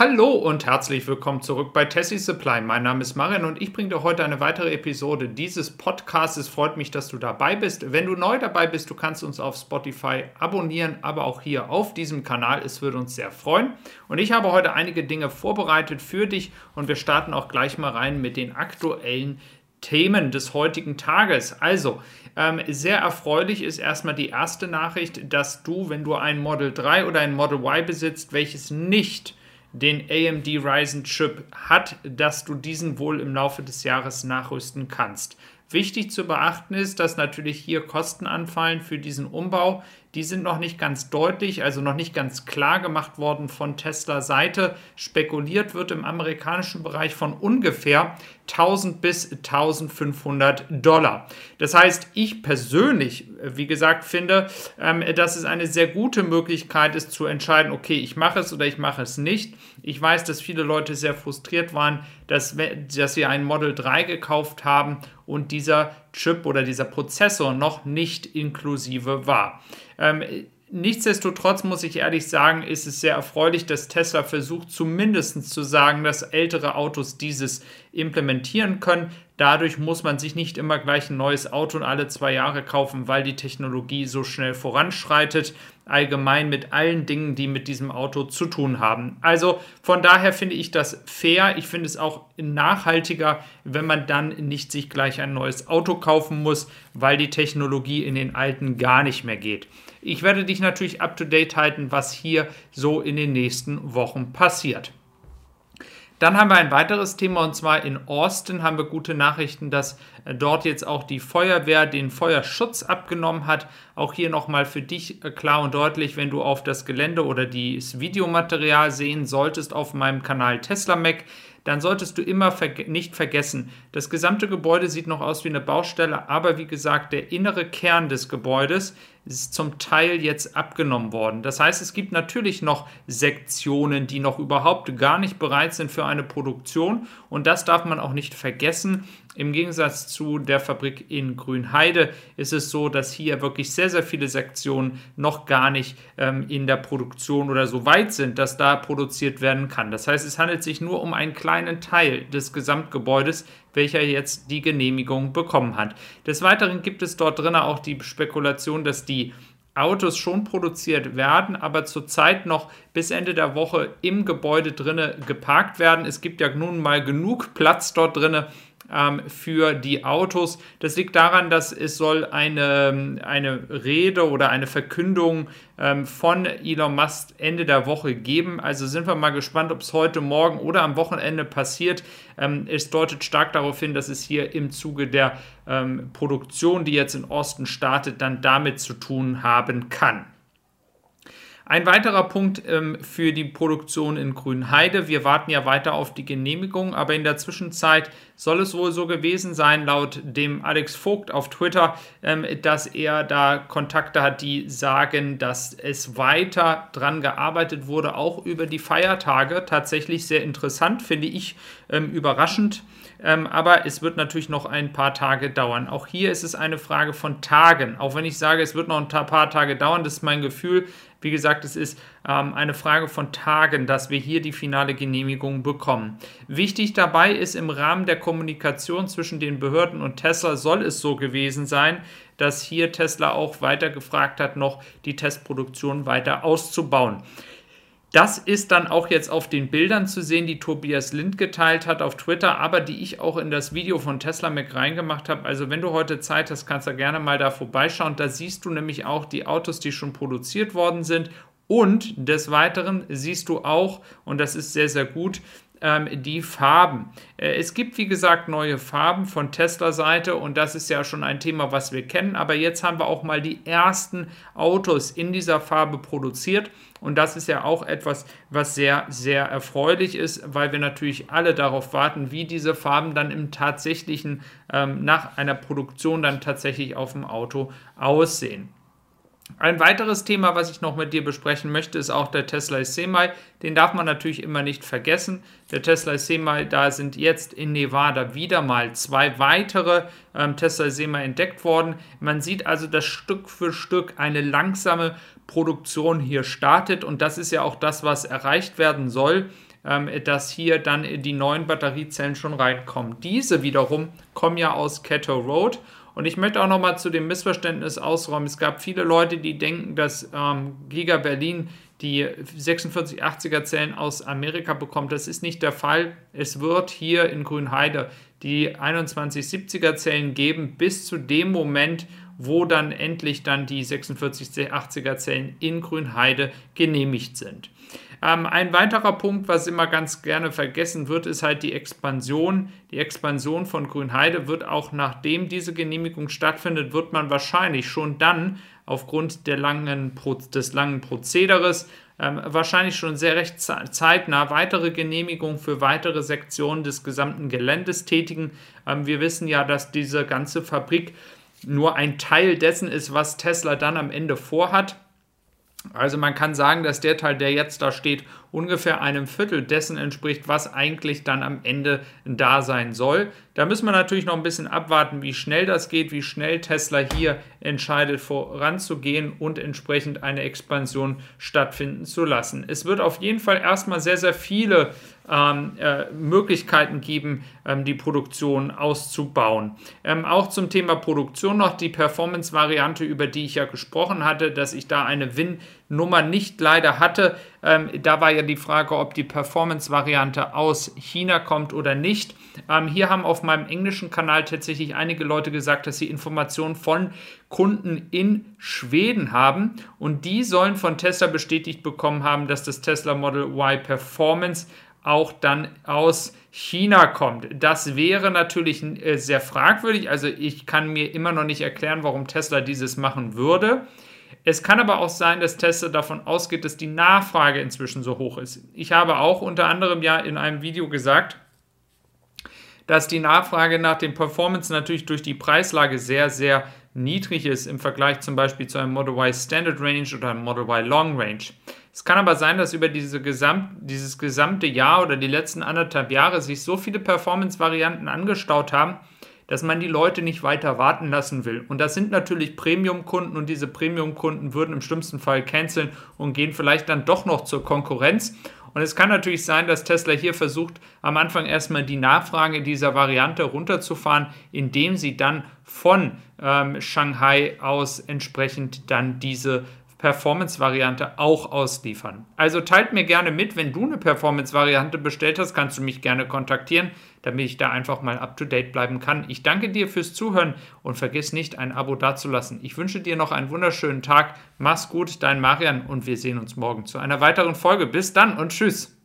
Hallo und herzlich willkommen zurück bei Tessie Supply. Mein Name ist Marian und ich bringe dir heute eine weitere Episode dieses Podcasts. Es freut mich, dass du dabei bist. Wenn du neu dabei bist, du kannst uns auf Spotify abonnieren, aber auch hier auf diesem Kanal. Es würde uns sehr freuen. Und ich habe heute einige Dinge vorbereitet für dich und wir starten auch gleich mal rein mit den aktuellen Themen des heutigen Tages. Also, ähm, sehr erfreulich ist erstmal die erste Nachricht, dass du, wenn du ein Model 3 oder ein Model Y besitzt, welches nicht den AMD Ryzen Chip hat, dass du diesen wohl im Laufe des Jahres nachrüsten kannst. Wichtig zu beachten ist, dass natürlich hier Kosten anfallen für diesen Umbau. Die sind noch nicht ganz deutlich, also noch nicht ganz klar gemacht worden von Tesla Seite. Spekuliert wird im amerikanischen Bereich von ungefähr 1000 bis 1500 Dollar. Das heißt, ich persönlich, wie gesagt, finde, ähm, dass es eine sehr gute Möglichkeit ist zu entscheiden, okay, ich mache es oder ich mache es nicht. Ich weiß, dass viele Leute sehr frustriert waren, dass, dass sie ein Model 3 gekauft haben und dieser Chip oder dieser Prozessor noch nicht inklusive war. Ähm, Nichtsdestotrotz muss ich ehrlich sagen, ist es sehr erfreulich, dass Tesla versucht, zumindest zu sagen, dass ältere Autos dieses implementieren können. Dadurch muss man sich nicht immer gleich ein neues Auto alle zwei Jahre kaufen, weil die Technologie so schnell voranschreitet. Allgemein mit allen Dingen, die mit diesem Auto zu tun haben. Also von daher finde ich das fair. Ich finde es auch nachhaltiger, wenn man dann nicht sich gleich ein neues Auto kaufen muss, weil die Technologie in den alten gar nicht mehr geht. Ich werde dich natürlich up to date halten, was hier so in den nächsten Wochen passiert. Dann haben wir ein weiteres Thema und zwar in Austin haben wir gute Nachrichten, dass äh, dort jetzt auch die Feuerwehr den Feuerschutz abgenommen hat. Auch hier nochmal für dich äh, klar und deutlich, wenn du auf das Gelände oder das Videomaterial sehen solltest auf meinem Kanal Tesla Mac, dann solltest du immer verge nicht vergessen, das gesamte Gebäude sieht noch aus wie eine Baustelle, aber wie gesagt, der innere Kern des Gebäudes ist zum Teil jetzt abgenommen worden. Das heißt, es gibt natürlich noch Sektionen, die noch überhaupt gar nicht bereit sind für eine Produktion und das darf man auch nicht vergessen. Im Gegensatz zu der Fabrik in Grünheide ist es so, dass hier wirklich sehr, sehr viele Sektionen noch gar nicht ähm, in der Produktion oder so weit sind, dass da produziert werden kann. Das heißt, es handelt sich nur um einen kleinen Teil des Gesamtgebäudes, welcher jetzt die Genehmigung bekommen hat. Des Weiteren gibt es dort drin auch die Spekulation, dass die Autos schon produziert werden, aber zurzeit noch bis Ende der Woche im Gebäude drinne geparkt werden. Es gibt ja nun mal genug Platz dort drinne, ähm, für die Autos. Das liegt daran, dass es soll eine, eine Rede oder eine Verkündung ähm, von Elon Musk Ende der Woche geben. Also sind wir mal gespannt, ob es heute, morgen oder am Wochenende passiert. Ähm, es deutet stark darauf hin, dass es hier im Zuge der ähm, Produktion, die jetzt in Osten startet, dann damit zu tun haben kann. Ein weiterer Punkt ähm, für die Produktion in Grünheide. Wir warten ja weiter auf die Genehmigung, aber in der Zwischenzeit soll es wohl so gewesen sein, laut dem Alex Vogt auf Twitter, ähm, dass er da Kontakte hat, die sagen, dass es weiter dran gearbeitet wurde, auch über die Feiertage. Tatsächlich sehr interessant, finde ich ähm, überraschend. Ähm, aber es wird natürlich noch ein paar Tage dauern. Auch hier ist es eine Frage von Tagen. Auch wenn ich sage, es wird noch ein paar Tage dauern, das ist mein Gefühl. Wie gesagt, es ist ähm, eine Frage von Tagen, dass wir hier die finale Genehmigung bekommen. Wichtig dabei ist, im Rahmen der Kommunikation zwischen den Behörden und Tesla soll es so gewesen sein, dass hier Tesla auch weiter gefragt hat, noch die Testproduktion weiter auszubauen. Das ist dann auch jetzt auf den Bildern zu sehen, die Tobias Lind geteilt hat auf Twitter, aber die ich auch in das Video von Tesla Mac reingemacht habe. Also wenn du heute Zeit hast, kannst du gerne mal da vorbeischauen. Da siehst du nämlich auch die Autos, die schon produziert worden sind. Und des Weiteren siehst du auch, und das ist sehr, sehr gut, ähm, die Farben. Äh, es gibt, wie gesagt, neue Farben von Tesla-Seite und das ist ja schon ein Thema, was wir kennen. Aber jetzt haben wir auch mal die ersten Autos in dieser Farbe produziert. Und das ist ja auch etwas, was sehr, sehr erfreulich ist, weil wir natürlich alle darauf warten, wie diese Farben dann im tatsächlichen, ähm, nach einer Produktion dann tatsächlich auf dem Auto aussehen. Ein weiteres Thema, was ich noch mit dir besprechen möchte, ist auch der Tesla Semi. Den darf man natürlich immer nicht vergessen. Der Tesla Semi, da sind jetzt in Nevada wieder mal zwei weitere ähm, Tesla Semi entdeckt worden. Man sieht also, dass Stück für Stück eine langsame Produktion hier startet und das ist ja auch das, was erreicht werden soll ähm, dass hier dann die neuen Batteriezellen schon reinkommen. Diese wiederum kommen ja aus Ketto Road. Und ich möchte auch noch mal zu dem Missverständnis ausräumen. Es gab viele Leute, die denken, dass ähm, Giga Berlin die 4680er Zellen aus Amerika bekommt. Das ist nicht der Fall. Es wird hier in Grünheide die 2170er Zellen geben bis zu dem Moment, wo dann endlich dann die 4680er Zellen in Grünheide genehmigt sind. Ähm, ein weiterer Punkt, was immer ganz gerne vergessen wird, ist halt die Expansion. Die Expansion von Grünheide wird auch nachdem diese Genehmigung stattfindet, wird man wahrscheinlich schon dann aufgrund langen, des langen Prozederes ähm, wahrscheinlich schon sehr recht zeitnah weitere Genehmigungen für weitere Sektionen des gesamten Geländes tätigen. Ähm, wir wissen ja, dass diese ganze Fabrik nur ein Teil dessen ist, was Tesla dann am Ende vorhat. Also man kann sagen, dass der Teil, der jetzt da steht, ungefähr einem Viertel dessen entspricht, was eigentlich dann am Ende da sein soll. Da müssen wir natürlich noch ein bisschen abwarten, wie schnell das geht, wie schnell Tesla hier entscheidet, voranzugehen und entsprechend eine Expansion stattfinden zu lassen. Es wird auf jeden Fall erstmal sehr, sehr viele ähm, äh, Möglichkeiten geben, ähm, die Produktion auszubauen. Ähm, auch zum Thema Produktion noch die Performance-Variante, über die ich ja gesprochen hatte, dass ich da eine Win-Nummer nicht leider hatte. Ähm, da war ja die Frage, ob die Performance-Variante aus China kommt oder nicht. Ähm, hier haben auf meinem englischen Kanal tatsächlich einige Leute gesagt, dass sie Informationen von Kunden in Schweden haben und die sollen von Tesla bestätigt bekommen haben, dass das Tesla Model Y Performance auch dann aus China kommt. Das wäre natürlich äh, sehr fragwürdig. Also ich kann mir immer noch nicht erklären, warum Tesla dieses machen würde. Es kann aber auch sein, dass Tesla davon ausgeht, dass die Nachfrage inzwischen so hoch ist. Ich habe auch unter anderem ja in einem Video gesagt, dass die Nachfrage nach dem Performance natürlich durch die Preislage sehr, sehr niedrig ist im Vergleich zum Beispiel zu einem Model Y Standard Range oder einem Model Y Long Range. Es kann aber sein, dass über diese Gesamt, dieses gesamte Jahr oder die letzten anderthalb Jahre sich so viele Performance-Varianten angestaut haben, dass man die Leute nicht weiter warten lassen will. Und das sind natürlich Premium-Kunden und diese Premium-Kunden würden im schlimmsten Fall canceln und gehen vielleicht dann doch noch zur Konkurrenz. Und es kann natürlich sein, dass Tesla hier versucht, am Anfang erstmal die Nachfrage dieser Variante runterzufahren, indem sie dann von ähm, Shanghai aus entsprechend dann diese Performance-Variante auch ausliefern. Also teilt mir gerne mit, wenn du eine Performance-Variante bestellt hast, kannst du mich gerne kontaktieren, damit ich da einfach mal up-to-date bleiben kann. Ich danke dir fürs Zuhören und vergiss nicht, ein Abo dazulassen. Ich wünsche dir noch einen wunderschönen Tag. Mach's gut, dein Marian und wir sehen uns morgen zu einer weiteren Folge. Bis dann und tschüss.